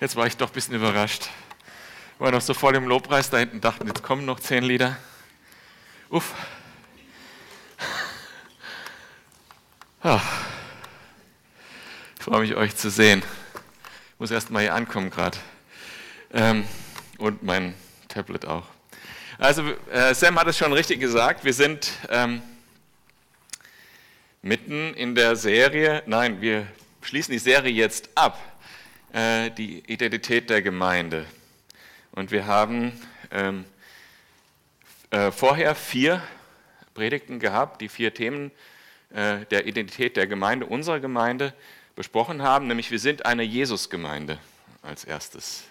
Jetzt war ich doch ein bisschen überrascht. War noch so voll im Lobpreis da hinten, dachten, jetzt kommen noch zehn Lieder. Uff. Ich freue mich, euch zu sehen. Ich muss erst mal hier ankommen gerade. Ähm, und mein Tablet auch. Also, äh, Sam hat es schon richtig gesagt. Wir sind ähm, mitten in der Serie. Nein, wir schließen die Serie jetzt ab. Äh, die Identität der Gemeinde. Und wir haben ähm, äh, vorher vier Predigten gehabt, die vier Themen äh, der Identität der Gemeinde, unserer Gemeinde, besprochen haben, nämlich wir sind eine Jesusgemeinde als erstes.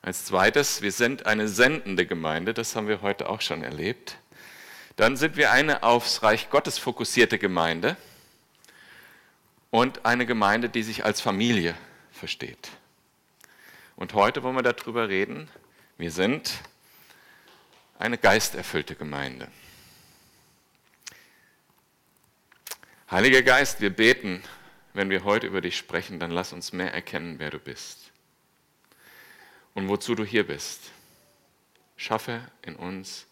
Als zweites, wir sind eine sendende Gemeinde, das haben wir heute auch schon erlebt. Dann sind wir eine aufs Reich Gottes fokussierte Gemeinde und eine Gemeinde, die sich als Familie versteht. Und heute wollen wir darüber reden, wir sind eine geisterfüllte Gemeinde. Heiliger Geist, wir beten, wenn wir heute über dich sprechen, dann lass uns mehr erkennen, wer du bist und wozu du hier bist. Schaffe in uns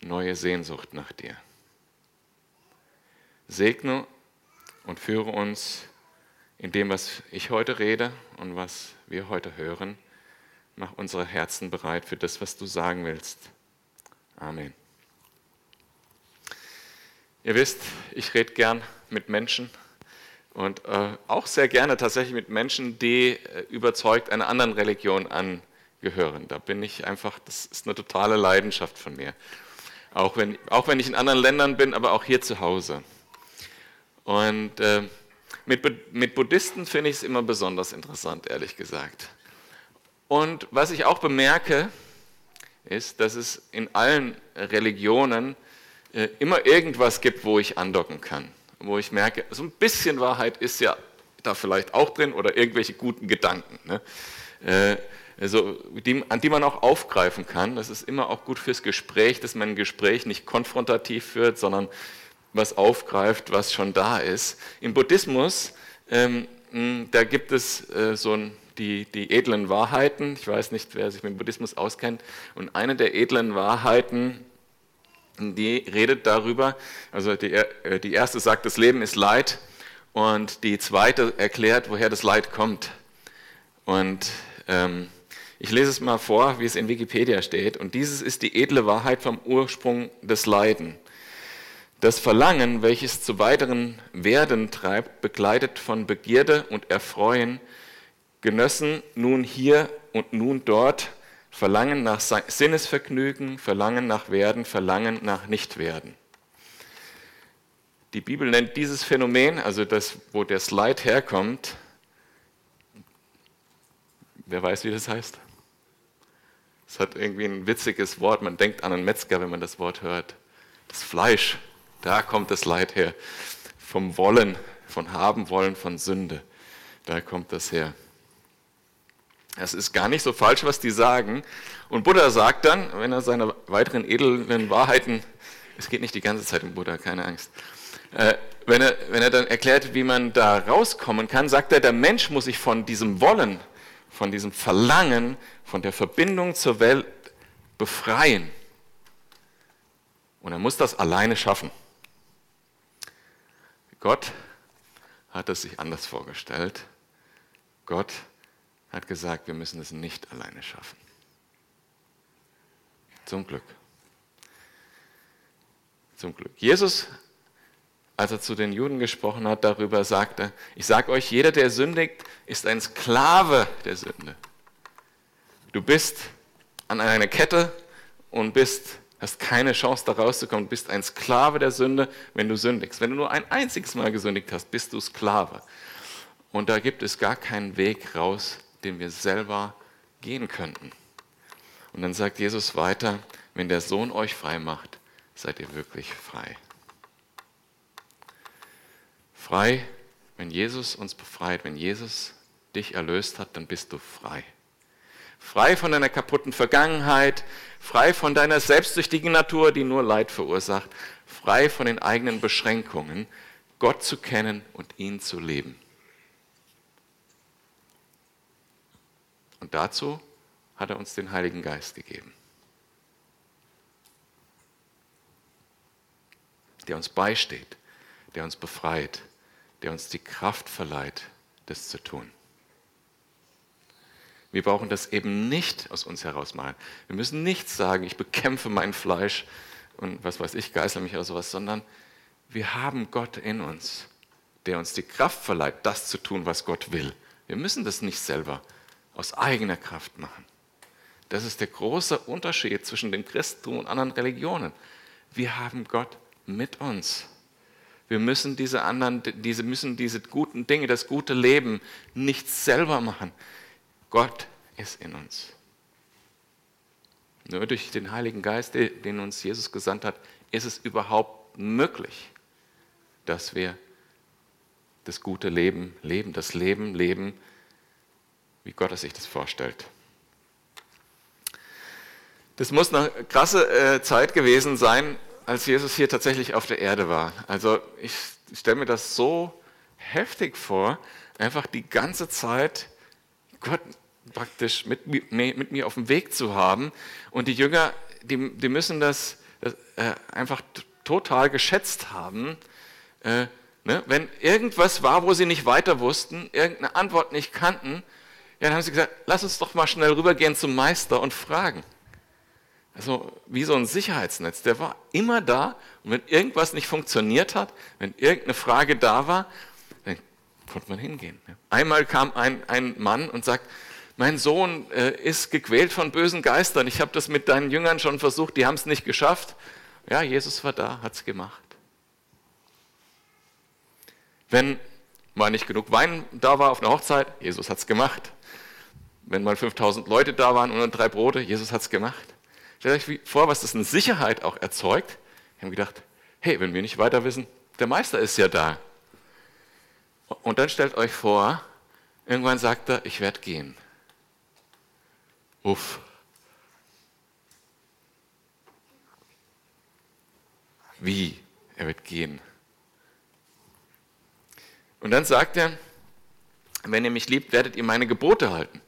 neue Sehnsucht nach dir. Segne und führe uns in dem, was ich heute rede und was wir heute hören. Mach unsere Herzen bereit für das, was du sagen willst. Amen. Ihr wisst, ich rede gern mit Menschen und äh, auch sehr gerne tatsächlich mit Menschen, die äh, überzeugt einer anderen Religion angehören. Da bin ich einfach, das ist eine totale Leidenschaft von mir. Auch wenn, auch wenn ich in anderen Ländern bin, aber auch hier zu Hause. Und äh, mit, mit Buddhisten finde ich es immer besonders interessant, ehrlich gesagt. Und was ich auch bemerke, ist, dass es in allen Religionen äh, immer irgendwas gibt, wo ich andocken kann. Wo ich merke, so ein bisschen Wahrheit ist ja da vielleicht auch drin oder irgendwelche guten Gedanken. Ne? Äh, also, die, an die man auch aufgreifen kann. Das ist immer auch gut fürs Gespräch, dass man ein Gespräch nicht konfrontativ führt, sondern was aufgreift, was schon da ist. Im Buddhismus, ähm, da gibt es äh, so ein, die, die edlen Wahrheiten. Ich weiß nicht, wer sich mit dem Buddhismus auskennt. Und eine der edlen Wahrheiten, die redet darüber, also die, äh, die erste sagt, das Leben ist Leid. Und die zweite erklärt, woher das Leid kommt. Und ähm, ich lese es mal vor, wie es in Wikipedia steht. Und dieses ist die edle Wahrheit vom Ursprung des Leiden. Das Verlangen, welches zu weiteren Werden treibt, begleitet von Begierde und Erfreuen, Genössen nun hier und nun dort, Verlangen nach Sinnesvergnügen, Verlangen nach Werden, Verlangen nach Nichtwerden. Die Bibel nennt dieses Phänomen, also das, wo der Slide herkommt, wer weiß, wie das heißt? Es hat irgendwie ein witziges Wort, man denkt an einen Metzger, wenn man das Wort hört. Das Fleisch, da kommt das Leid her. Vom Wollen, von Haben wollen, von Sünde. Da kommt das her. Es ist gar nicht so falsch, was die sagen. Und Buddha sagt dann, wenn er seine weiteren edlen Wahrheiten, es geht nicht die ganze Zeit um Buddha, keine Angst, äh, wenn, er, wenn er dann erklärt, wie man da rauskommen kann, sagt er, der Mensch muss sich von diesem Wollen, von diesem Verlangen, von der Verbindung zur Welt befreien. Und er muss das alleine schaffen. Gott hat es sich anders vorgestellt. Gott hat gesagt, wir müssen es nicht alleine schaffen. Zum Glück. Zum Glück. Jesus, als er zu den Juden gesprochen hat, darüber sagte, ich sage euch, jeder, der sündigt, ist ein Sklave der Sünde. Du bist an einer Kette und bist hast keine Chance, da rauszukommen, bist ein Sklave der Sünde, wenn du sündigst. Wenn du nur ein einziges Mal gesündigt hast, bist du Sklave. Und da gibt es gar keinen Weg raus, den wir selber gehen könnten. Und dann sagt Jesus weiter, wenn der Sohn euch frei macht, seid ihr wirklich frei. Frei, wenn Jesus uns befreit, wenn Jesus dich erlöst hat, dann bist du frei. Frei von deiner kaputten Vergangenheit, frei von deiner selbstsüchtigen Natur, die nur Leid verursacht, frei von den eigenen Beschränkungen, Gott zu kennen und ihn zu leben. Und dazu hat er uns den Heiligen Geist gegeben, der uns beisteht, der uns befreit, der uns die Kraft verleiht, das zu tun. Wir brauchen das eben nicht aus uns heraus machen. Wir müssen nicht sagen, ich bekämpfe mein Fleisch und was weiß ich, geißel mich oder sowas, sondern wir haben Gott in uns, der uns die Kraft verleiht, das zu tun, was Gott will. Wir müssen das nicht selber aus eigener Kraft machen. Das ist der große Unterschied zwischen dem Christentum und anderen Religionen. Wir haben Gott mit uns. Wir müssen diese anderen, diese, müssen diese guten Dinge, das gute Leben nicht selber machen. Gott ist in uns. Nur durch den Heiligen Geist, den uns Jesus gesandt hat, ist es überhaupt möglich, dass wir das gute Leben leben, das Leben leben, wie Gott sich das vorstellt. Das muss eine krasse äh, Zeit gewesen sein, als Jesus hier tatsächlich auf der Erde war. Also ich stelle mir das so heftig vor, einfach die ganze Zeit Gott praktisch mit, mit mir auf dem Weg zu haben. Und die Jünger, die, die müssen das, das äh, einfach total geschätzt haben. Äh, ne? Wenn irgendwas war, wo sie nicht weiter wussten, irgendeine Antwort nicht kannten, dann haben sie gesagt, lass uns doch mal schnell rübergehen zum Meister und fragen. Also wie so ein Sicherheitsnetz, der war immer da und wenn irgendwas nicht funktioniert hat, wenn irgendeine Frage da war, konnte man hingehen. Einmal kam ein, ein Mann und sagt, mein Sohn äh, ist gequält von bösen Geistern. Ich habe das mit deinen Jüngern schon versucht, die haben es nicht geschafft. Ja, Jesus war da, hat es gemacht. Wenn mal nicht genug Wein da war auf einer Hochzeit, Jesus hat es gemacht. Wenn mal 5000 Leute da waren und nur drei Brote, Jesus hat es gemacht. Stellt euch vor, was das eine Sicherheit auch erzeugt. Wir haben gedacht, hey, wenn wir nicht weiter wissen, der Meister ist ja da. Und dann stellt euch vor, irgendwann sagt er, ich werde gehen. Uff. Wie? Er wird gehen. Und dann sagt er, wenn ihr mich liebt, werdet ihr meine Gebote halten.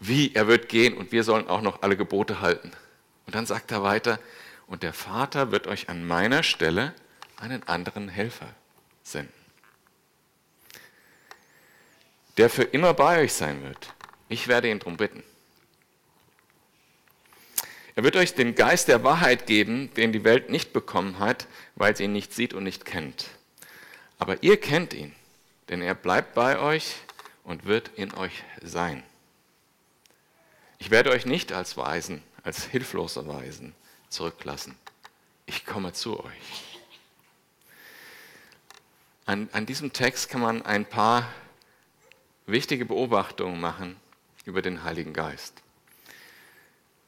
Wie? Er wird gehen und wir sollen auch noch alle Gebote halten. Und dann sagt er weiter, und der Vater wird euch an meiner Stelle einen anderen Helfer senden, der für immer bei euch sein wird. Ich werde ihn darum bitten. Er wird euch den Geist der Wahrheit geben, den die Welt nicht bekommen hat, weil sie ihn nicht sieht und nicht kennt. Aber ihr kennt ihn, denn er bleibt bei euch und wird in euch sein. Ich werde euch nicht als Weisen, als hilflose Weisen zurücklassen. Ich komme zu euch. An, an diesem Text kann man ein paar wichtige Beobachtungen machen über den Heiligen Geist.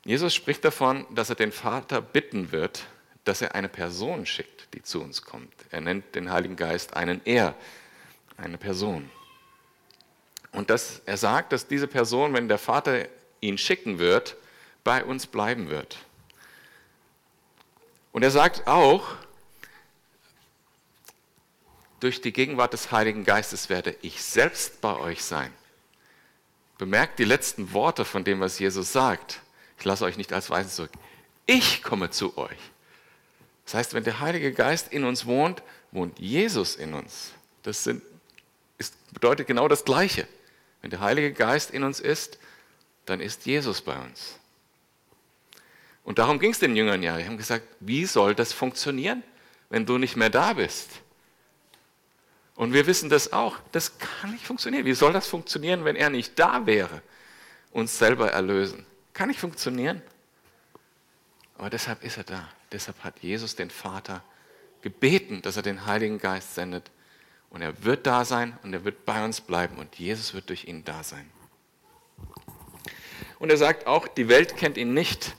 Jesus spricht davon, dass er den Vater bitten wird, dass er eine Person schickt, die zu uns kommt. Er nennt den Heiligen Geist einen Er, eine Person. Und dass er sagt, dass diese Person, wenn der Vater ihn schicken wird, bei uns bleiben wird. Und er sagt auch, durch die Gegenwart des Heiligen Geistes werde ich selbst bei euch sein. Bemerkt die letzten Worte von dem, was Jesus sagt. Ich lasse euch nicht als Weisen zurück. Ich komme zu euch. Das heißt, wenn der Heilige Geist in uns wohnt, wohnt Jesus in uns. Das sind, ist, bedeutet genau das Gleiche. Wenn der Heilige Geist in uns ist, dann ist Jesus bei uns. Und darum ging es den Jüngern ja. Die haben gesagt, wie soll das funktionieren, wenn du nicht mehr da bist? Und wir wissen das auch. Das kann nicht funktionieren. Wie soll das funktionieren, wenn er nicht da wäre? Uns selber erlösen. Kann nicht funktionieren. Aber deshalb ist er da. Deshalb hat Jesus den Vater gebeten, dass er den Heiligen Geist sendet. Und er wird da sein und er wird bei uns bleiben und Jesus wird durch ihn da sein. Und er sagt auch, die Welt kennt ihn nicht.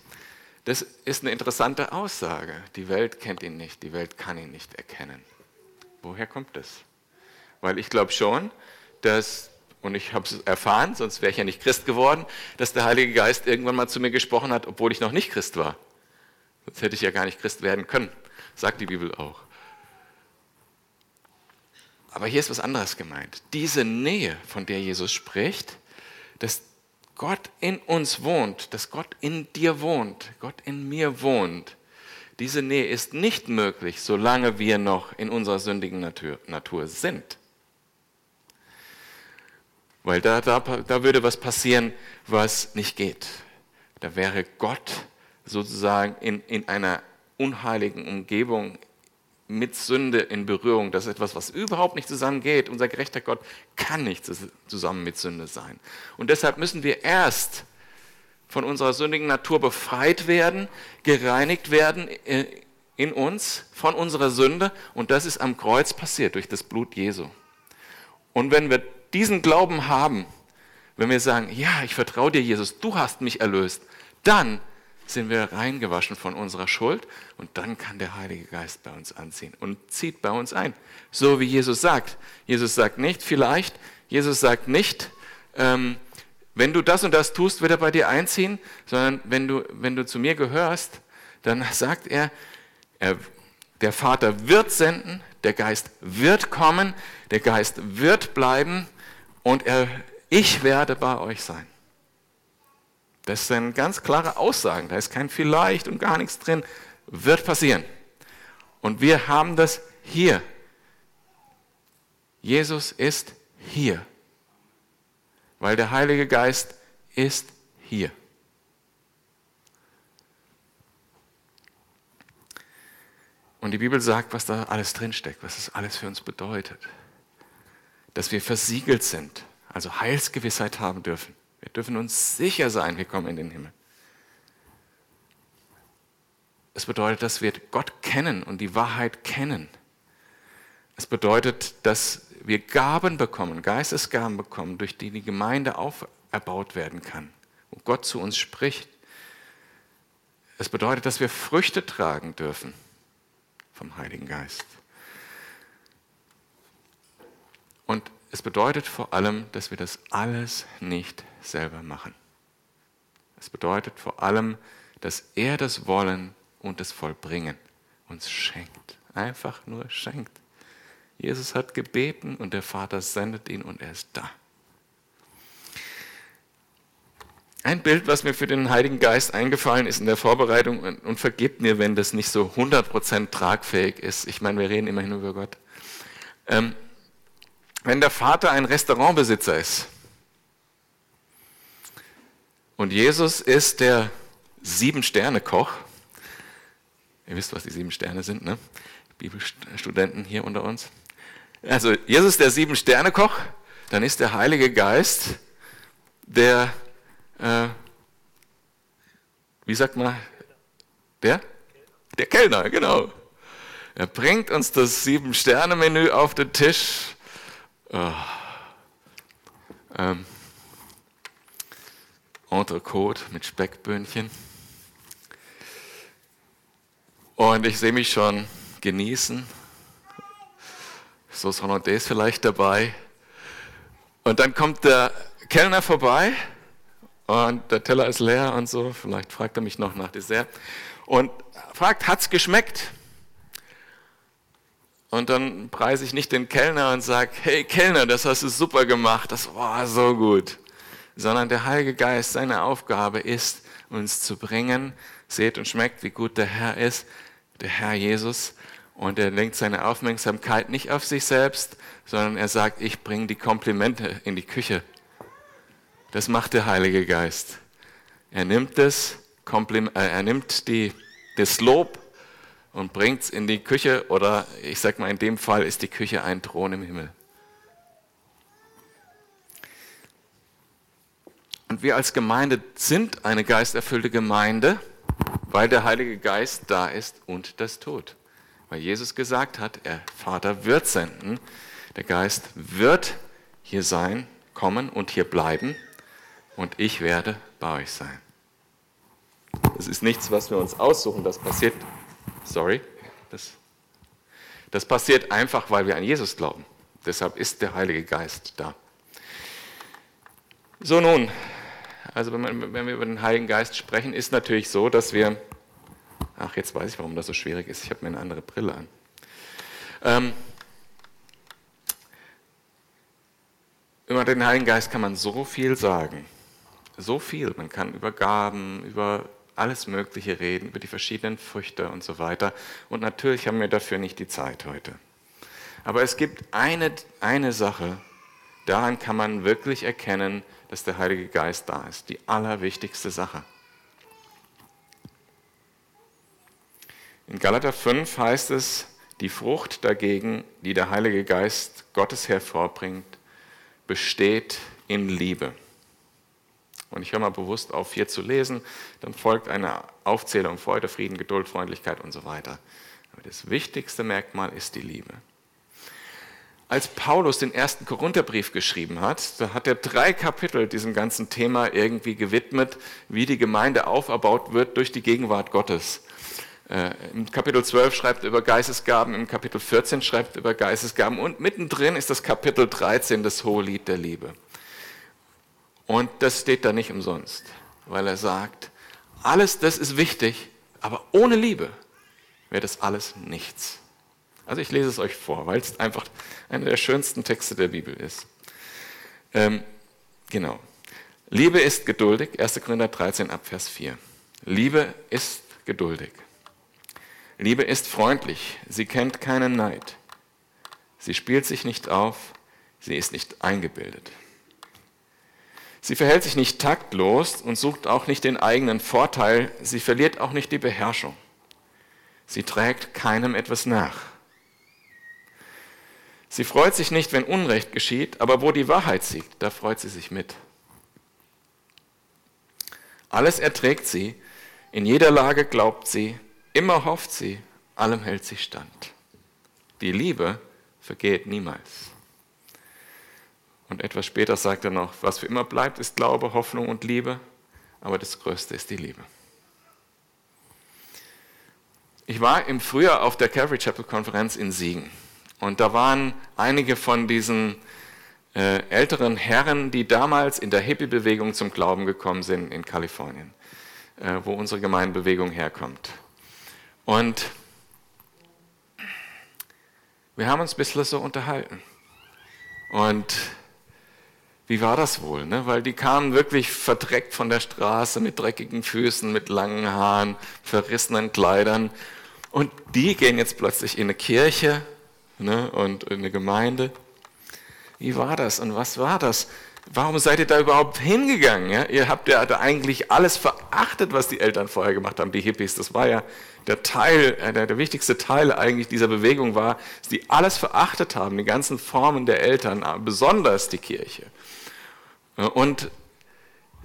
Das ist eine interessante Aussage. Die Welt kennt ihn nicht, die Welt kann ihn nicht erkennen. Woher kommt das? Weil ich glaube schon, dass und ich habe es erfahren, sonst wäre ich ja nicht Christ geworden, dass der Heilige Geist irgendwann mal zu mir gesprochen hat, obwohl ich noch nicht Christ war. Sonst hätte ich ja gar nicht Christ werden können, sagt die Bibel auch. Aber hier ist was anderes gemeint. Diese Nähe, von der Jesus spricht, das Gott in uns wohnt, dass Gott in dir wohnt, Gott in mir wohnt, diese Nähe ist nicht möglich, solange wir noch in unserer sündigen Natur sind. Weil da, da, da würde was passieren, was nicht geht. Da wäre Gott sozusagen in, in einer unheiligen Umgebung mit Sünde in Berührung. Das ist etwas, was überhaupt nicht zusammengeht. Unser gerechter Gott kann nicht zusammen mit Sünde sein. Und deshalb müssen wir erst von unserer sündigen Natur befreit werden, gereinigt werden äh, in uns von unserer Sünde. Und das ist am Kreuz passiert durch das Blut Jesu. Und wenn wir diesen Glauben haben, wenn wir sagen, ja, ich vertraue dir, Jesus, du hast mich erlöst, dann sind wir reingewaschen von unserer Schuld und dann kann der Heilige Geist bei uns anziehen und zieht bei uns ein. So wie Jesus sagt. Jesus sagt nicht vielleicht, Jesus sagt nicht, ähm, wenn du das und das tust, wird er bei dir einziehen, sondern wenn du, wenn du zu mir gehörst, dann sagt er, er, der Vater wird senden, der Geist wird kommen, der Geist wird bleiben und er, ich werde bei euch sein. Das sind ganz klare Aussagen, da ist kein vielleicht und gar nichts drin, wird passieren. Und wir haben das hier. Jesus ist hier, weil der Heilige Geist ist hier. Und die Bibel sagt, was da alles drinsteckt, was das alles für uns bedeutet. Dass wir versiegelt sind, also Heilsgewissheit haben dürfen. Wir dürfen uns sicher sein, wir kommen in den Himmel. Es bedeutet, dass wir Gott kennen und die Wahrheit kennen. Es bedeutet, dass wir Gaben bekommen, Geistesgaben bekommen, durch die die Gemeinde auferbaut werden kann, wo Gott zu uns spricht. Es bedeutet, dass wir Früchte tragen dürfen vom Heiligen Geist. Und es bedeutet vor allem, dass wir das alles nicht selber machen. Es bedeutet vor allem, dass er das Wollen und das Vollbringen uns schenkt. Einfach nur schenkt. Jesus hat gebeten und der Vater sendet ihn und er ist da. Ein Bild, was mir für den Heiligen Geist eingefallen ist in der Vorbereitung, und, vergebt mir, wenn das nicht so 100% tragfähig ist. Ich meine, wir reden immerhin über Gott. Ähm, wenn der Vater ein Restaurantbesitzer ist und Jesus ist der Sieben-Sterne-Koch, ihr wisst, was die sieben Sterne sind, ne? Bibelstudenten hier unter uns. Also Jesus der Sieben-Sterne-Koch, dann ist der Heilige Geist der, äh, wie sagt man, der? Der Kellner, genau. Er bringt uns das Sieben-Sterne-Menü auf den Tisch Oh. Ähm, Entrecote mit Speckböhnchen. Und ich sehe mich schon genießen. So Hollandaise vielleicht dabei. Und dann kommt der Kellner vorbei und der Teller ist leer und so. Vielleicht fragt er mich noch nach Dessert. Und fragt, hat's geschmeckt? Und dann preise ich nicht den Kellner und sage, hey Kellner, das hast du super gemacht, das war so gut. Sondern der Heilige Geist, seine Aufgabe ist, uns zu bringen, seht und schmeckt, wie gut der Herr ist, der Herr Jesus. Und er lenkt seine Aufmerksamkeit nicht auf sich selbst, sondern er sagt, ich bringe die Komplimente in die Küche. Das macht der Heilige Geist. Er nimmt das, Komplim äh, er nimmt die, das Lob und bringt es in die Küche oder ich sage mal, in dem Fall ist die Küche ein Thron im Himmel. Und wir als Gemeinde sind eine geisterfüllte Gemeinde, weil der Heilige Geist da ist und das tut. Weil Jesus gesagt hat, er Vater wird senden, der Geist wird hier sein, kommen und hier bleiben und ich werde bei euch sein. Das ist nichts, was wir uns aussuchen, das passiert Sorry. Das, das passiert einfach, weil wir an Jesus glauben. Deshalb ist der Heilige Geist da. So nun, also wenn, man, wenn wir über den Heiligen Geist sprechen, ist natürlich so, dass wir, ach jetzt weiß ich, warum das so schwierig ist, ich habe mir eine andere Brille an. Ähm, über den Heiligen Geist kann man so viel sagen, so viel. Man kann über Gaben, über alles Mögliche reden, über die verschiedenen Früchte und so weiter. Und natürlich haben wir dafür nicht die Zeit heute. Aber es gibt eine, eine Sache, daran kann man wirklich erkennen, dass der Heilige Geist da ist. Die allerwichtigste Sache. In Galater 5 heißt es, die Frucht dagegen, die der Heilige Geist Gottes hervorbringt, besteht in Liebe. Und ich höre mal bewusst auf, hier zu lesen. Dann folgt eine Aufzählung Freude, Frieden, Geduld, Freundlichkeit und so weiter. Aber das wichtigste Merkmal ist die Liebe. Als Paulus den ersten Korintherbrief geschrieben hat, da hat er drei Kapitel diesem ganzen Thema irgendwie gewidmet, wie die Gemeinde auferbaut wird durch die Gegenwart Gottes. Äh, Im Kapitel 12 schreibt er über Geistesgaben, im Kapitel 14 schreibt er über Geistesgaben und mittendrin ist das Kapitel 13, das Hohe Lied der Liebe. Und das steht da nicht umsonst, weil er sagt, alles das ist wichtig, aber ohne Liebe wäre das alles nichts. Also ich lese es euch vor, weil es einfach einer der schönsten Texte der Bibel ist. Ähm, genau. Liebe ist geduldig, 1. Korinther 13 ab Vers 4. Liebe ist geduldig. Liebe ist freundlich, sie kennt keinen Neid. Sie spielt sich nicht auf, sie ist nicht eingebildet. Sie verhält sich nicht taktlos und sucht auch nicht den eigenen Vorteil, sie verliert auch nicht die Beherrschung. Sie trägt keinem etwas nach. Sie freut sich nicht, wenn Unrecht geschieht, aber wo die Wahrheit siegt, da freut sie sich mit. Alles erträgt sie, in jeder Lage glaubt sie, immer hofft sie, allem hält sie stand. Die Liebe vergeht niemals. Und etwas später sagt er noch, was für immer bleibt, ist Glaube, Hoffnung und Liebe, aber das Größte ist die Liebe. Ich war im Frühjahr auf der Calvary Chapel Konferenz in Siegen und da waren einige von diesen äh, älteren Herren, die damals in der Hippie-Bewegung zum Glauben gekommen sind in Kalifornien, äh, wo unsere Gemeindebewegung herkommt. Und wir haben uns ein bisschen so unterhalten. Und wie war das wohl? Ne? Weil die kamen wirklich verdreckt von der Straße mit dreckigen Füßen, mit langen Haaren, verrissenen Kleidern. Und die gehen jetzt plötzlich in eine Kirche ne? und in eine Gemeinde. Wie war das und was war das? Warum seid ihr da überhaupt hingegangen? Ja? Ihr habt ja da eigentlich alles verachtet, was die Eltern vorher gemacht haben, die Hippies. Das war ja der Teil, äh, der, der wichtigste Teil eigentlich dieser Bewegung war, dass die alles verachtet haben, die ganzen Formen der Eltern, besonders die Kirche. Und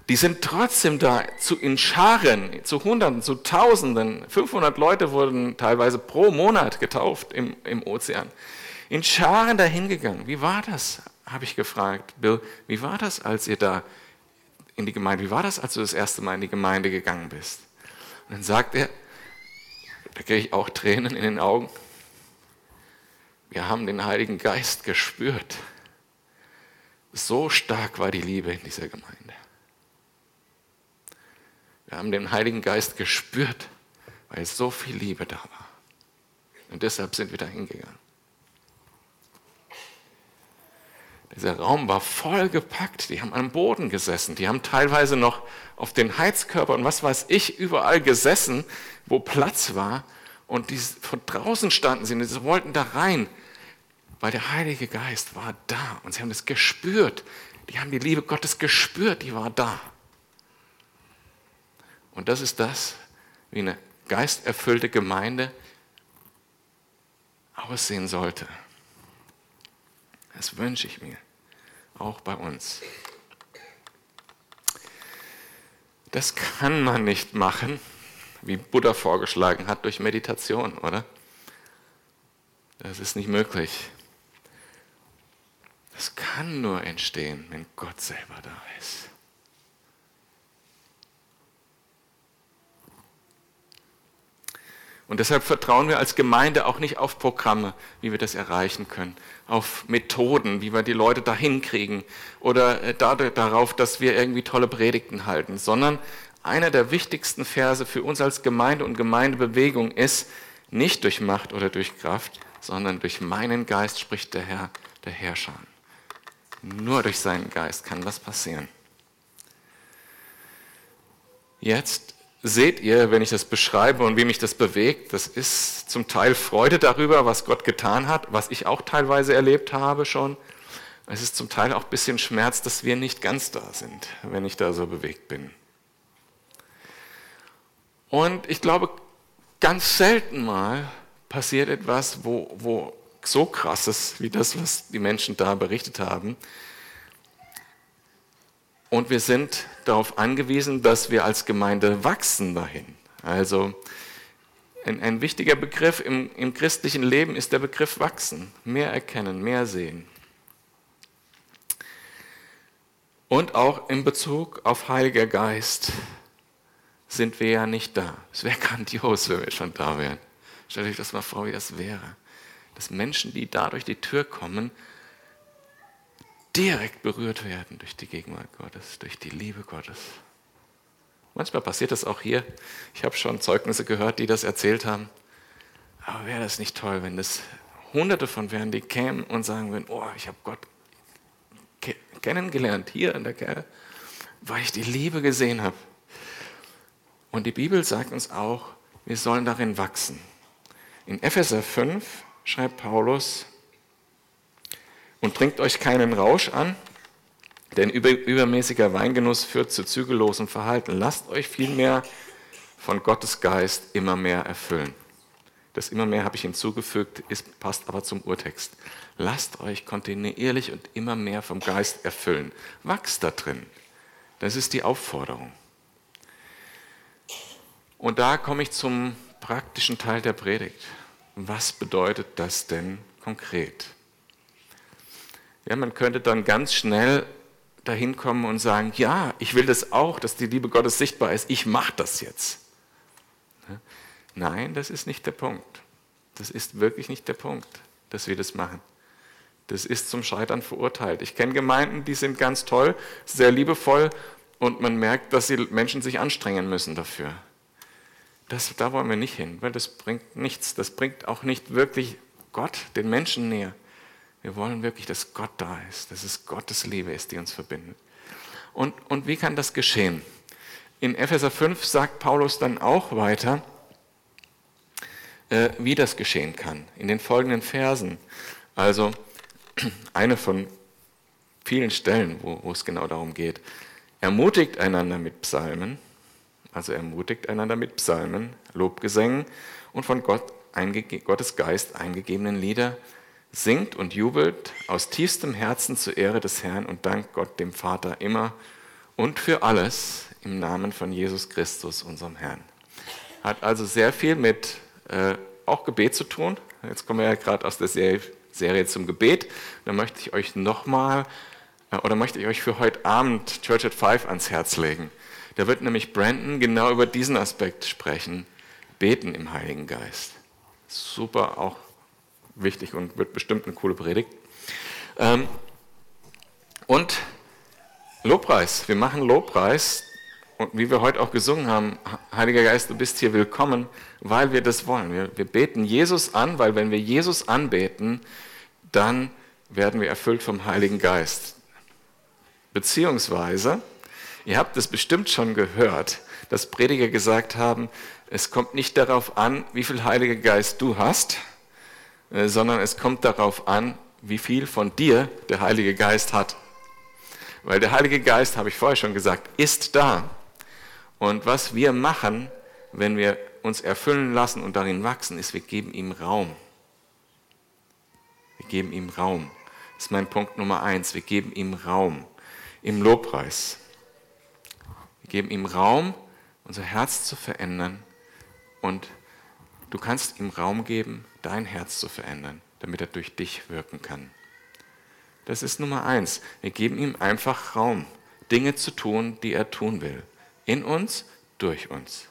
die sind trotzdem da zu, in Scharen, zu Hunderten, zu Tausenden. 500 Leute wurden teilweise pro Monat getauft im, im Ozean. In Scharen dahin gegangen. Wie war das? Habe ich gefragt. Bill, wie war das, als ihr da in die Gemeinde, wie war das, als du das erste Mal in die Gemeinde gegangen bist? Und dann sagt er, da kriege ich auch Tränen in den Augen. Wir haben den Heiligen Geist gespürt. So stark war die Liebe in dieser Gemeinde. Wir haben den Heiligen Geist gespürt, weil so viel Liebe da war. Und deshalb sind wir da hingegangen. Dieser Raum war voll gepackt. Die haben am Boden gesessen. Die haben teilweise noch auf den Heizkörpern und was weiß ich überall gesessen, wo Platz war. Und die von draußen standen sie und sie wollten da rein weil der Heilige Geist war da und sie haben es gespürt. Die haben die Liebe Gottes gespürt, die war da. Und das ist das, wie eine geisterfüllte Gemeinde aussehen sollte. Das wünsche ich mir, auch bei uns. Das kann man nicht machen, wie Buddha vorgeschlagen hat, durch Meditation, oder? Das ist nicht möglich. Das kann nur entstehen, wenn Gott selber da ist. Und deshalb vertrauen wir als Gemeinde auch nicht auf Programme, wie wir das erreichen können, auf Methoden, wie wir die Leute dahin kriegen oder äh, darauf, dass wir irgendwie tolle Predigten halten, sondern einer der wichtigsten Verse für uns als Gemeinde und Gemeindebewegung ist, nicht durch Macht oder durch Kraft, sondern durch meinen Geist spricht der Herr, der Herrscher. Nur durch seinen Geist kann das passieren. Jetzt seht ihr, wenn ich das beschreibe und wie mich das bewegt, das ist zum Teil Freude darüber, was Gott getan hat, was ich auch teilweise erlebt habe schon. Es ist zum Teil auch ein bisschen Schmerz, dass wir nicht ganz da sind, wenn ich da so bewegt bin. Und ich glaube, ganz selten mal passiert etwas, wo, wo so krass ist, wie das, was die Menschen da berichtet haben. Und wir sind darauf angewiesen, dass wir als Gemeinde wachsen dahin. Also ein, ein wichtiger Begriff im, im christlichen Leben ist der Begriff wachsen, mehr erkennen, mehr sehen. Und auch in Bezug auf Heiliger Geist sind wir ja nicht da. Es wäre grandios, wenn wir schon da wären. Stellt euch das mal vor, wie das wäre. Dass Menschen, die da durch die Tür kommen, direkt berührt werden durch die Gegenwart Gottes, durch die Liebe Gottes. Manchmal passiert das auch hier. Ich habe schon Zeugnisse gehört, die das erzählt haben. Aber wäre das nicht toll, wenn das Hunderte von wären, die kämen und sagen würden, oh, ich habe Gott kennengelernt hier in der Kerle, weil ich die Liebe gesehen habe. Und die Bibel sagt uns auch, wir sollen darin wachsen. In Epheser 5 schreibt Paulus, und trinkt euch keinen Rausch an, denn übermäßiger Weingenuss führt zu zügellosem Verhalten. Lasst euch vielmehr von Gottes Geist immer mehr erfüllen. Das immer mehr habe ich hinzugefügt, ist, passt aber zum Urtext. Lasst euch kontinuierlich und immer mehr vom Geist erfüllen. Wachst da drin. Das ist die Aufforderung. Und da komme ich zum praktischen Teil der Predigt. Was bedeutet das denn konkret? Ja, man könnte dann ganz schnell dahin kommen und sagen, ja, ich will das auch, dass die Liebe Gottes sichtbar ist, ich mache das jetzt. Nein, das ist nicht der Punkt. Das ist wirklich nicht der Punkt, dass wir das machen. Das ist zum Scheitern verurteilt. Ich kenne Gemeinden, die sind ganz toll, sehr liebevoll und man merkt, dass die Menschen sich anstrengen müssen dafür. Das, da wollen wir nicht hin, weil das bringt nichts. Das bringt auch nicht wirklich Gott, den Menschen näher. Wir wollen wirklich, dass Gott da ist, dass es Gottes Liebe ist, die uns verbindet. Und, und wie kann das geschehen? In Epheser 5 sagt Paulus dann auch weiter, äh, wie das geschehen kann. In den folgenden Versen. Also eine von vielen Stellen, wo, wo es genau darum geht. Ermutigt einander mit Psalmen, also ermutigt einander mit Psalmen, Lobgesängen und von Gott Gottes Geist eingegebenen Lieder, singt und jubelt aus tiefstem Herzen zur Ehre des Herrn und dankt Gott dem Vater immer und für alles im Namen von Jesus Christus, unserem Herrn. Hat also sehr viel mit äh, auch Gebet zu tun. Jetzt kommen wir ja gerade aus der Serie, zum Gebet. Da möchte ich euch nochmal äh, oder möchte ich euch für heute Abend Church at Five ans Herz legen. Da wird nämlich Brandon genau über diesen Aspekt sprechen. Beten im Heiligen Geist. Super, auch wichtig und wird bestimmt eine coole Predigt. Ähm, und Lobpreis. Wir machen Lobpreis. Und wie wir heute auch gesungen haben, Heiliger Geist, du bist hier willkommen, weil wir das wollen. Wir, wir beten Jesus an, weil wenn wir Jesus anbeten, dann werden wir erfüllt vom Heiligen Geist. Beziehungsweise, Ihr habt es bestimmt schon gehört, dass Prediger gesagt haben, es kommt nicht darauf an, wie viel Heiliger Geist du hast, äh, sondern es kommt darauf an, wie viel von dir der Heilige Geist hat. Weil der Heilige Geist, habe ich vorher schon gesagt, ist da. Und was wir machen, wenn wir uns erfüllen lassen und darin wachsen, ist, wir geben ihm Raum. Wir geben ihm Raum. Das ist mein Punkt Nummer eins. Wir geben ihm Raum im Lobpreis. Wir geben ihm Raum, unser Herz zu verändern und du kannst ihm Raum geben, dein Herz zu verändern, damit er durch dich wirken kann. Das ist Nummer eins. Wir geben ihm einfach Raum, Dinge zu tun, die er tun will. In uns, durch uns.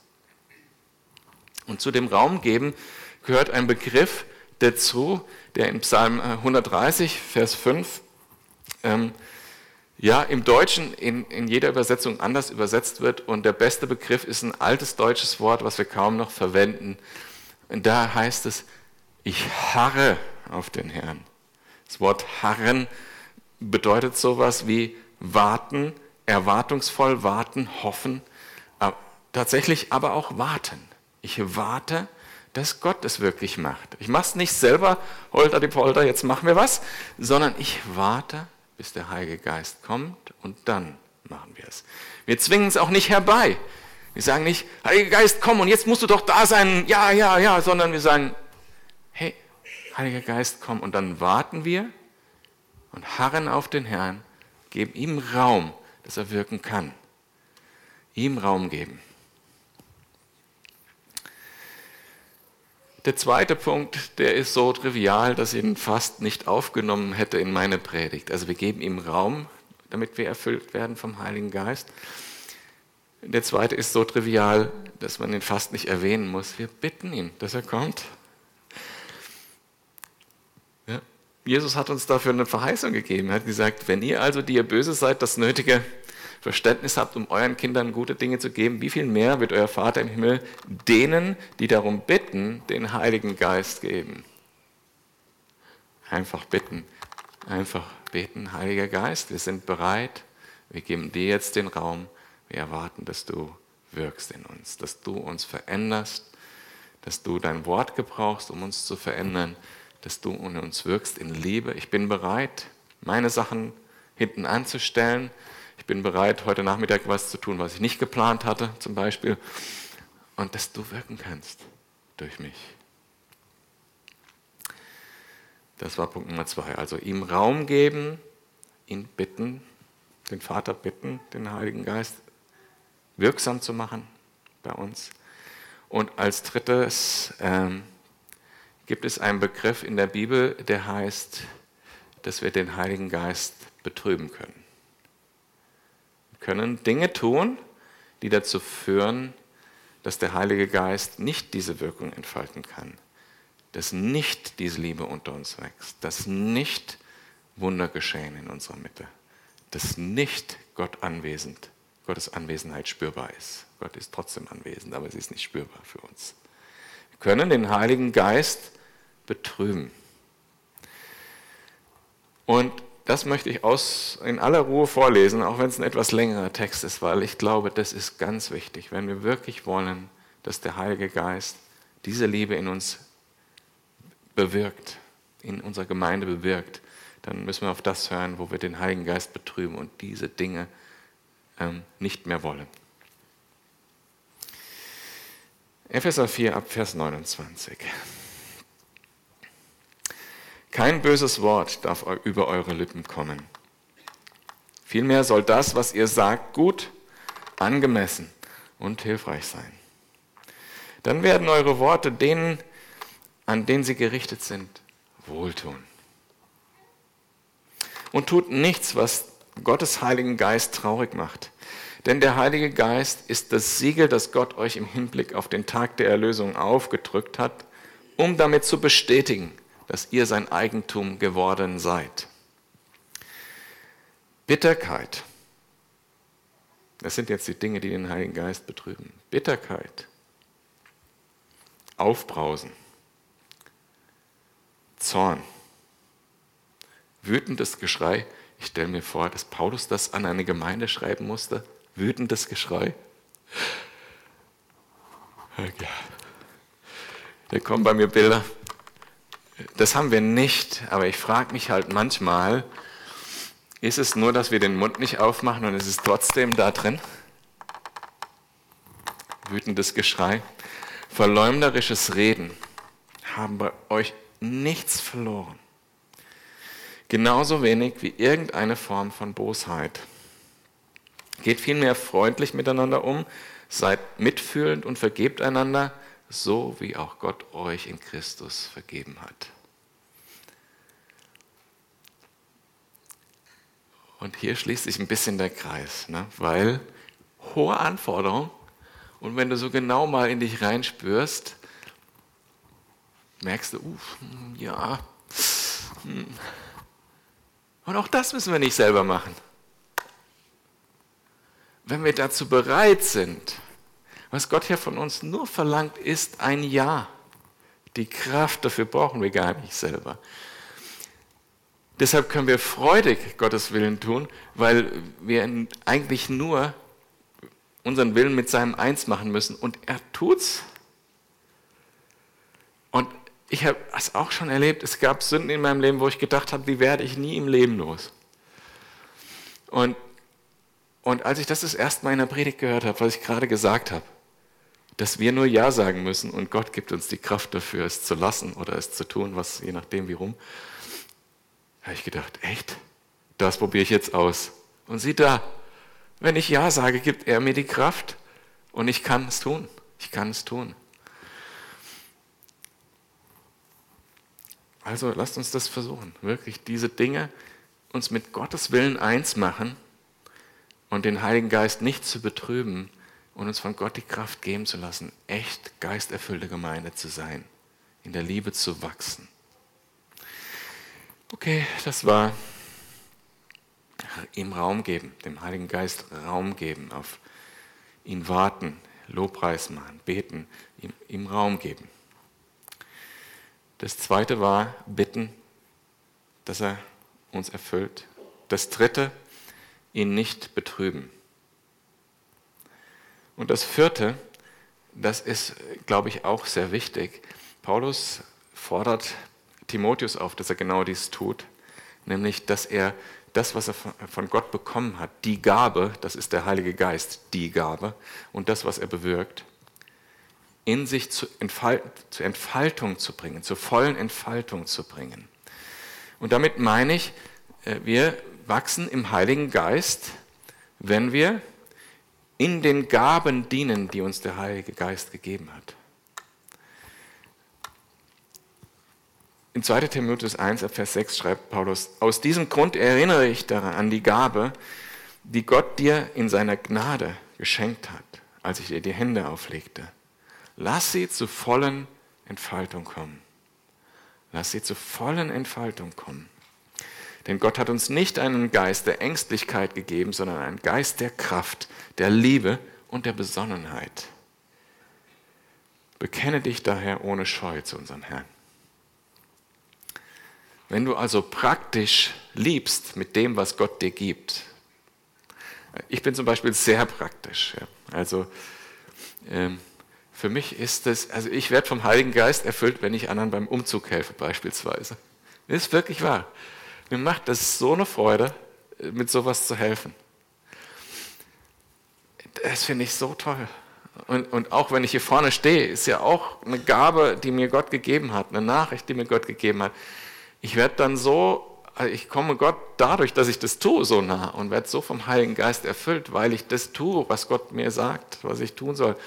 Und zu dem Raum geben gehört ein Begriff dazu, der in Psalm 130, Vers 5 ähm, ja, im Deutschen in, in jeder Übersetzung anders übersetzt wird und der beste Begriff ist ein altes deutsches Wort, was wir kaum noch verwenden. Und da heißt es, ich harre auf den Herrn. Das Wort harren bedeutet sowas wie warten, erwartungsvoll warten, hoffen. tatsächlich aber auch warten. Ich warte, dass Gott es wirklich macht. Ich mache es nicht selber, holter die Polter, jetzt machen wir was, sondern ich warte, bis der Heilige Geist kommt und dann machen wir es. Wir zwingen es auch nicht herbei. Wir sagen nicht, Heiliger Geist, komm und jetzt musst du doch da sein, ja, ja, ja, sondern wir sagen, hey, Heiliger Geist, komm und dann warten wir und harren auf den Herrn, geben ihm Raum, dass er wirken kann. Ihm Raum geben. Der zweite Punkt, der ist so trivial, dass ich ihn fast nicht aufgenommen hätte in meine Predigt. Also wir geben ihm Raum, damit wir erfüllt werden vom Heiligen Geist. Der zweite ist so trivial, dass man ihn fast nicht erwähnen muss. Wir bitten ihn, dass er kommt. Ja. Jesus hat uns dafür eine Verheißung gegeben. Er hat gesagt, wenn ihr also, die ihr böse seid, das nötige Verständnis habt, um euren Kindern gute Dinge zu geben, wie viel mehr wird euer Vater im Himmel denen, die darum bitten, den Heiligen Geist geben? Einfach bitten, einfach beten, Heiliger Geist, wir sind bereit, wir geben dir jetzt den Raum, wir erwarten, dass du wirkst in uns, dass du uns veränderst, dass du dein Wort gebrauchst, um uns zu verändern, dass du in uns wirkst in Liebe. Ich bin bereit, meine Sachen hinten anzustellen, ich bin bereit, heute Nachmittag was zu tun, was ich nicht geplant hatte, zum Beispiel. Und dass du wirken kannst durch mich. Das war Punkt Nummer zwei. Also ihm Raum geben, ihn bitten, den Vater bitten, den Heiligen Geist wirksam zu machen bei uns. Und als drittes ähm, gibt es einen Begriff in der Bibel, der heißt, dass wir den Heiligen Geist betrüben können können Dinge tun, die dazu führen, dass der Heilige Geist nicht diese Wirkung entfalten kann, dass nicht diese Liebe unter uns wächst, dass nicht Wunder geschehen in unserer Mitte, dass nicht Gott anwesend, Gottes Anwesenheit spürbar ist. Gott ist trotzdem anwesend, aber sie ist nicht spürbar für uns. Wir können den Heiligen Geist betrüben. Und das möchte ich aus, in aller Ruhe vorlesen, auch wenn es ein etwas längerer Text ist, weil ich glaube, das ist ganz wichtig. Wenn wir wirklich wollen, dass der Heilige Geist diese Liebe in uns bewirkt, in unserer Gemeinde bewirkt, dann müssen wir auf das hören, wo wir den Heiligen Geist betrüben und diese Dinge ähm, nicht mehr wollen. Epheser 4 ab Vers 29. Kein böses Wort darf über eure Lippen kommen. Vielmehr soll das, was ihr sagt, gut, angemessen und hilfreich sein. Dann werden eure Worte denen, an denen sie gerichtet sind, wohltun. Und tut nichts, was Gottes Heiligen Geist traurig macht. Denn der Heilige Geist ist das Siegel, das Gott euch im Hinblick auf den Tag der Erlösung aufgedrückt hat, um damit zu bestätigen, dass ihr sein Eigentum geworden seid. Bitterkeit. Das sind jetzt die Dinge, die den Heiligen Geist betrüben. Bitterkeit. Aufbrausen. Zorn. Wütendes Geschrei. Ich stelle mir vor, dass Paulus das an eine Gemeinde schreiben musste. Wütendes Geschrei. Da kommen bei mir Bilder das haben wir nicht, aber ich frage mich halt manchmal, ist es nur, dass wir den Mund nicht aufmachen und es ist trotzdem da drin? Wütendes Geschrei, verleumderisches Reden haben bei euch nichts verloren. Genauso wenig wie irgendeine Form von Bosheit. Geht vielmehr freundlich miteinander um, seid mitfühlend und vergebt einander, so wie auch Gott euch in Christus vergeben hat. Und hier schließt sich ein bisschen der Kreis, ne? weil hohe Anforderungen und wenn du so genau mal in dich reinspürst, merkst du, uh, ja. Hm. Und auch das müssen wir nicht selber machen. Wenn wir dazu bereit sind, was Gott hier von uns nur verlangt, ist ein Ja. Die Kraft dafür brauchen wir gar nicht selber. Deshalb können wir freudig Gottes Willen tun, weil wir eigentlich nur unseren Willen mit seinem eins machen müssen und er tut's. Und ich habe es auch schon erlebt, es gab Sünden in meinem Leben, wo ich gedacht habe, die werde ich nie im Leben los. Und, und als ich das das erste Mal in der Predigt gehört habe, was ich gerade gesagt habe, dass wir nur Ja sagen müssen und Gott gibt uns die Kraft dafür, es zu lassen oder es zu tun, was je nachdem wie rum, habe ich gedacht, echt? Das probiere ich jetzt aus. Und sieh da, wenn ich Ja sage, gibt er mir die Kraft und ich kann es tun. Ich kann es tun. Also lasst uns das versuchen, wirklich diese Dinge uns mit Gottes Willen eins machen und den Heiligen Geist nicht zu betrüben und uns von Gott die Kraft geben zu lassen, echt geisterfüllte Gemeinde zu sein, in der Liebe zu wachsen. Okay, das war ihm Raum geben, dem Heiligen Geist Raum geben, auf ihn warten, Lobpreis machen, beten, ihm, ihm Raum geben. Das zweite war bitten, dass er uns erfüllt. Das dritte, ihn nicht betrüben. Und das vierte, das ist, glaube ich, auch sehr wichtig. Paulus fordert Timotheus auf, dass er genau dies tut, nämlich dass er das, was er von Gott bekommen hat, die Gabe, das ist der Heilige Geist, die Gabe, und das, was er bewirkt, in sich zu Entfalt, zur Entfaltung zu bringen, zur vollen Entfaltung zu bringen. Und damit meine ich, äh, wir wachsen im Heiligen Geist, wenn wir in den Gaben dienen, die uns der Heilige Geist gegeben hat. In 2 Timotheus 1, Vers 6 schreibt Paulus, aus diesem Grund erinnere ich daran an die Gabe, die Gott dir in seiner Gnade geschenkt hat, als ich dir die Hände auflegte. Lass sie zu vollen Entfaltung kommen. Lass sie zu vollen Entfaltung kommen. Denn Gott hat uns nicht einen Geist der Ängstlichkeit gegeben, sondern einen Geist der Kraft, der Liebe und der Besonnenheit. Bekenne dich daher ohne Scheu zu unserem Herrn. Wenn du also praktisch liebst mit dem, was Gott dir gibt, ich bin zum Beispiel sehr praktisch. Ja. Also ähm, für mich ist das, also ich werde vom Heiligen Geist erfüllt, wenn ich anderen beim Umzug helfe beispielsweise. Das ist wirklich wahr. Mir macht das so eine Freude, mit sowas zu helfen. Das finde ich so toll. Und, und auch wenn ich hier vorne stehe, ist ja auch eine Gabe, die mir Gott gegeben hat, eine Nachricht, die mir Gott gegeben hat ich werde dann so, also ich komme Gott dadurch, dass ich das tue, so nah und werde so vom Heiligen Geist erfüllt, weil ich das tue, was Gott mir sagt, was ich tun soll.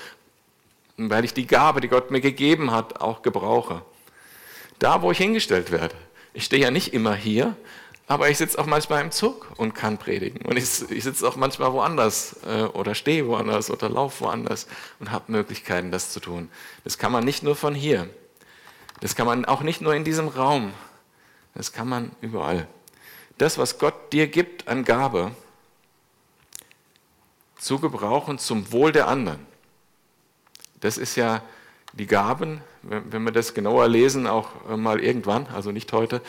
Und weil ich die Gabe, die Gott mir gegeben hat, auch gebrauche. Da, wo ich hingestellt werde. Ich stehe ja nicht immer hier, aber ich sitze auch manchmal im Zug und kann predigen. Und ich, ich sitze auch manchmal woanders äh, oder stehe woanders oder laufe woanders und habe Möglichkeiten, das zu tun. Das kann man nicht nur von hier. Das kann man auch nicht nur in diesem Raum. Das kann man überall. Das, was Gott dir gibt an Gabe, zu gebrauchen zum Wohl der anderen. Das ist ja die Gaben, wenn wir das genauer lesen, auch äh, mal irgendwann, also nicht heute,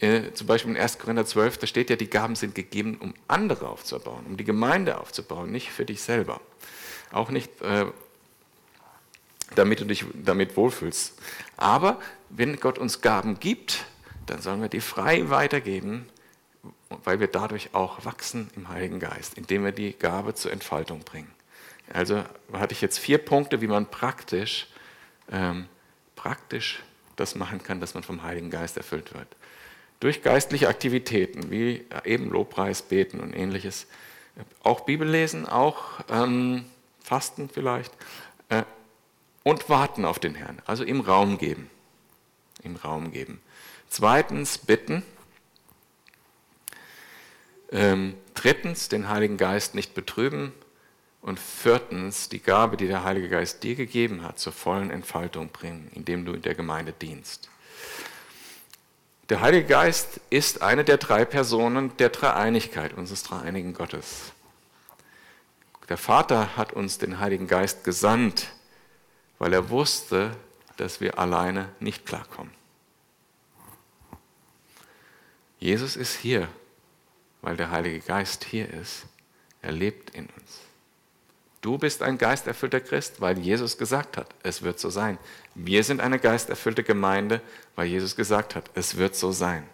äh, zum Beispiel in 1. Korinther 12, da steht ja, die Gaben sind gegeben, um andere aufzubauen, um die Gemeinde aufzubauen, nicht für dich selber. Auch nicht, äh, damit du dich damit wohlfühlst. Aber wenn Gott uns Gaben gibt, dann sollen wir die frei weitergeben, weil wir dadurch auch wachsen im Heiligen Geist, indem wir die Gabe zur Entfaltung bringen. Also hatte ich jetzt vier Punkte, wie man praktisch, ähm, praktisch das machen kann, dass man vom Heiligen Geist erfüllt wird. Durch geistliche Aktivitäten, wie eben Lobpreis, Beten und ähnliches. Auch Bibel lesen, auch ähm, Fasten vielleicht. Äh, und warten auf den Herrn, also ihm Raum geben. Ihm Raum geben. Zweitens bitten. Ähm, drittens den Heiligen Geist nicht betrüben. Und viertens die Gabe, die der Heilige Geist dir gegeben hat, zur vollen Entfaltung bringen, indem du in der Gemeinde dienst. Der Heilige Geist ist eine der drei Personen der Dreieinigkeit unseres dreieinigen Gottes. Der Vater hat uns den Heiligen Geist gesandt, weil er wusste, dass wir alleine nicht klarkommen. Jesus ist hier, weil der Heilige Geist hier ist. Er lebt in uns. Du bist ein geisterfüllter Christ, weil Jesus gesagt hat, es wird so sein. Wir sind eine geisterfüllte Gemeinde, weil Jesus gesagt hat, es wird so sein.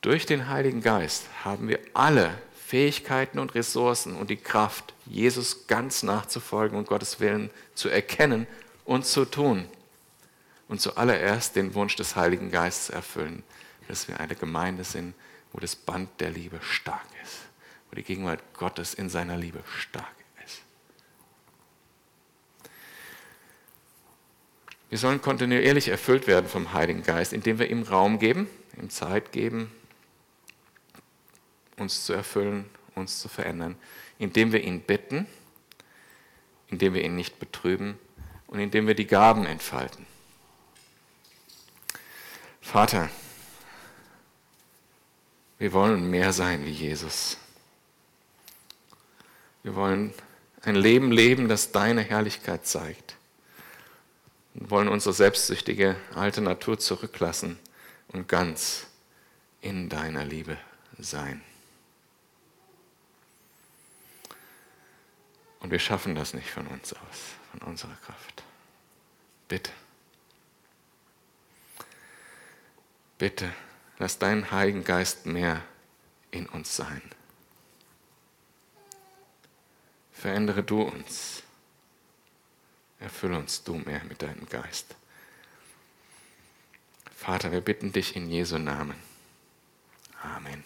Durch den Heiligen Geist haben wir alle Fähigkeiten und Ressourcen und die Kraft, Jesus ganz nachzufolgen und Gottes Willen zu erkennen und zu tun. Und zuallererst den Wunsch des Heiligen Geistes erfüllen, dass wir eine Gemeinde sind, wo das Band der Liebe stark ist die Gegenwart Gottes in seiner Liebe stark ist. Wir sollen kontinuierlich erfüllt werden vom Heiligen Geist, indem wir ihm Raum geben, ihm Zeit geben, uns zu erfüllen, uns zu verändern, indem wir ihn bitten, indem wir ihn nicht betrüben und indem wir die Gaben entfalten. Vater, wir wollen mehr sein wie Jesus. Wir wollen ein Leben leben, das deine Herrlichkeit zeigt. Wir wollen unsere selbstsüchtige alte Natur zurücklassen und ganz in deiner Liebe sein. Und wir schaffen das nicht von uns aus, von unserer Kraft. Bitte. Bitte, lass deinen Heiligen Geist mehr in uns sein. Verändere du uns. Erfülle uns du mehr mit deinem Geist. Vater, wir bitten dich in Jesu Namen. Amen.